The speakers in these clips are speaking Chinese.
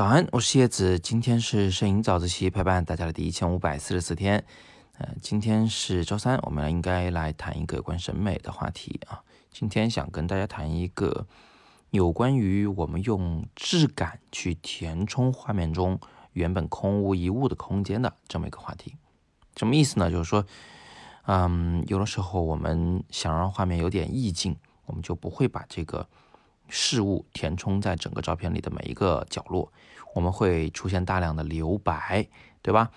早安，我是叶子，今天是摄影早自习陪伴大家的第一千五百四十四天。呃，今天是周三，我们应该来谈一个有关审美的话题啊。今天想跟大家谈一个有关于我们用质感去填充画面中原本空无一物的空间的这么一个话题。什么意思呢？就是说，嗯，有的时候我们想让画面有点意境，我们就不会把这个。事物填充在整个照片里的每一个角落，我们会出现大量的留白，对吧？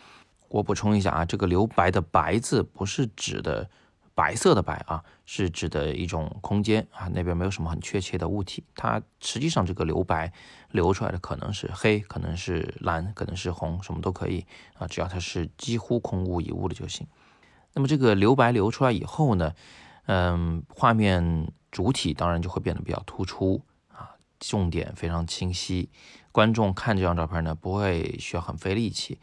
我补充一下啊，这个留白的“白”字不是指的白色的白啊，是指的一种空间啊，那边没有什么很确切的物体，它实际上这个留白留出来的可能是黑，可能是蓝，可能是红，什么都可以啊，只要它是几乎空无一物的就行。那么这个留白留出来以后呢，嗯，画面。主体当然就会变得比较突出啊，重点非常清晰，观众看这张照片呢不会需要很费力气，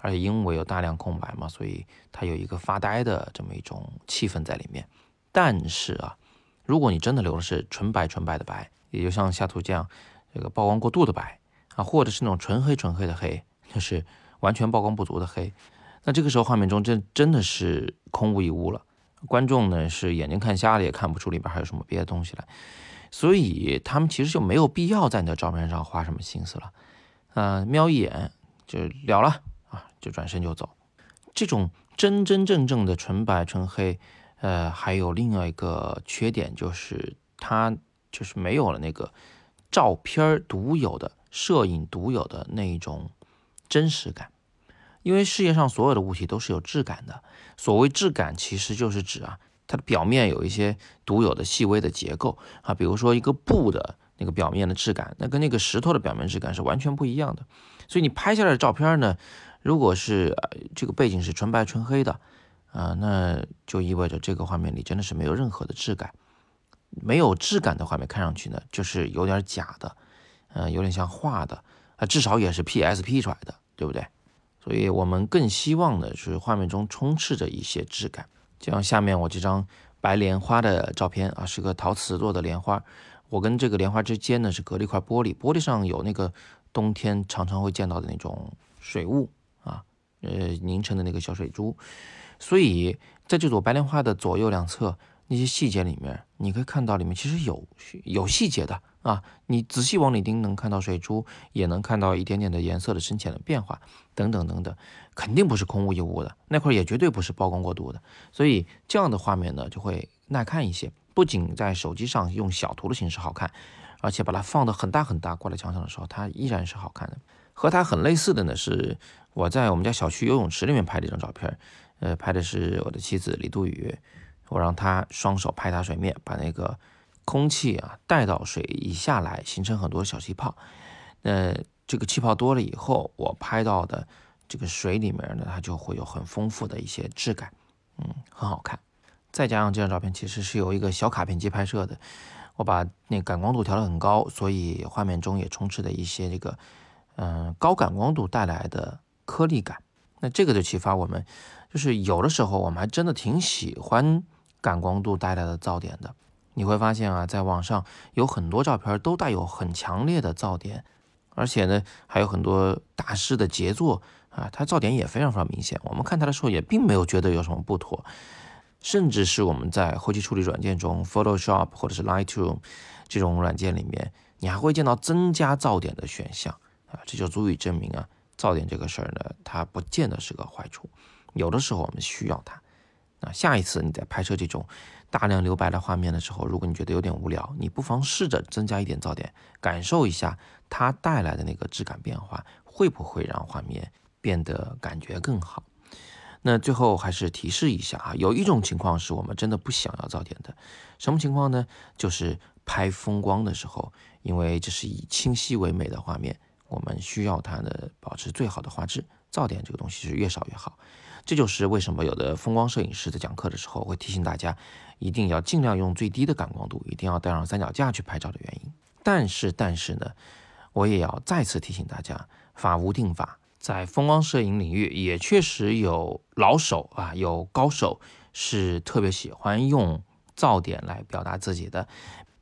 而且因为有大量空白嘛，所以它有一个发呆的这么一种气氛在里面。但是啊，如果你真的留的是纯白纯白的白，也就像下图这样，这个曝光过度的白啊，或者是那种纯黑纯黑的黑，就是完全曝光不足的黑，那这个时候画面中真真的是空无一物了。观众呢是眼睛看瞎了，也看不出里边还有什么别的东西来，所以他们其实就没有必要在你的照片上花什么心思了，啊，瞄一眼就了了啊，就转身就走。这种真真正正的纯白纯黑，呃，还有另外一个缺点就是它就是没有了那个照片独有的、摄影独有的那一种真实感。因为世界上所有的物体都是有质感的。所谓质感，其实就是指啊，它的表面有一些独有的细微的结构啊，比如说一个布的那个表面的质感，那跟那个石头的表面质感是完全不一样的。所以你拍下来的照片呢，如果是这个背景是纯白纯黑的啊，那就意味着这个画面里真的是没有任何的质感。没有质感的画面看上去呢，就是有点假的，呃，有点像画的啊，至少也是 PSP 出来的，对不对？所以我们更希望的是画面中充斥着一些质感，就像下面我这张白莲花的照片啊，是个陶瓷做的莲花，我跟这个莲花之间呢是隔了一块玻璃，玻璃上有那个冬天常常会见到的那种水雾啊，呃凝成的那个小水珠，所以在这朵白莲花的左右两侧那些细节里面，你可以看到里面其实有有细节的。啊，你仔细往里盯，能看到水珠，也能看到一点点的颜色的深浅的变化，等等等等，肯定不是空无一物的，那块也绝对不是曝光过度的，所以这样的画面呢就会耐看一些，不仅在手机上用小图的形式好看，而且把它放的很大很大挂在墙上的时候，它依然是好看的。和它很类似的呢是我在我们家小区游泳池里面拍的一张照片，呃，拍的是我的妻子李杜宇，我让她双手拍打水面，把那个。空气啊带到水一下来，形成很多小气泡。那这个气泡多了以后，我拍到的这个水里面呢，它就会有很丰富的一些质感，嗯，很好看。再加上这张照片其实是由一个小卡片机拍摄的，我把那感光度调得很高，所以画面中也充斥着一些这个嗯高感光度带来的颗粒感。那这个就启发我们，就是有的时候我们还真的挺喜欢感光度带来的噪点的。你会发现啊，在网上有很多照片都带有很强烈的噪点，而且呢，还有很多大师的杰作啊，它噪点也非常非常明显。我们看它的时候也并没有觉得有什么不妥，甚至是我们在后期处理软件中，Photoshop 或者是 Lightroom 这种软件里面，你还会见到增加噪点的选项啊，这就足以证明啊，噪点这个事儿呢，它不见得是个坏处，有的时候我们需要它。那下一次你在拍摄这种。大量留白的画面的时候，如果你觉得有点无聊，你不妨试着增加一点噪点，感受一下它带来的那个质感变化，会不会让画面变得感觉更好？那最后还是提示一下啊，有一种情况是我们真的不想要噪点的，什么情况呢？就是拍风光的时候，因为这是以清晰为美的画面，我们需要它的保持最好的画质，噪点这个东西是越少越好。这就是为什么有的风光摄影师在讲课的时候会提醒大家，一定要尽量用最低的感光度，一定要带上三脚架去拍照的原因。但是，但是呢，我也要再次提醒大家，法无定法，在风光摄影领域也确实有老手啊，有高手是特别喜欢用噪点来表达自己的。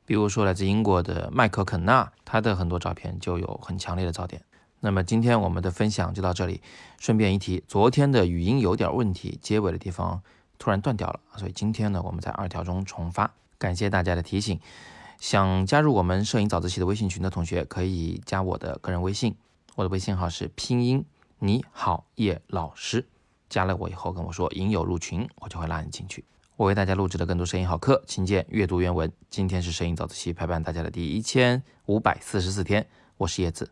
比如说来自英国的麦克肯纳，他的很多照片就有很强烈的噪点。那么今天我们的分享就到这里。顺便一提，昨天的语音有点问题，结尾的地方突然断掉了，所以今天呢，我们在二条中重发。感谢大家的提醒。想加入我们摄影早自习的微信群的同学，可以加我的个人微信，我的微信号是拼音你好叶老师。加了我以后跟我说“引友入群”，我就会拉你进去。我为大家录制了更多摄影好课，请见阅读原文。今天是摄影早自习陪伴大家的第一千五百四十四天，我是叶子。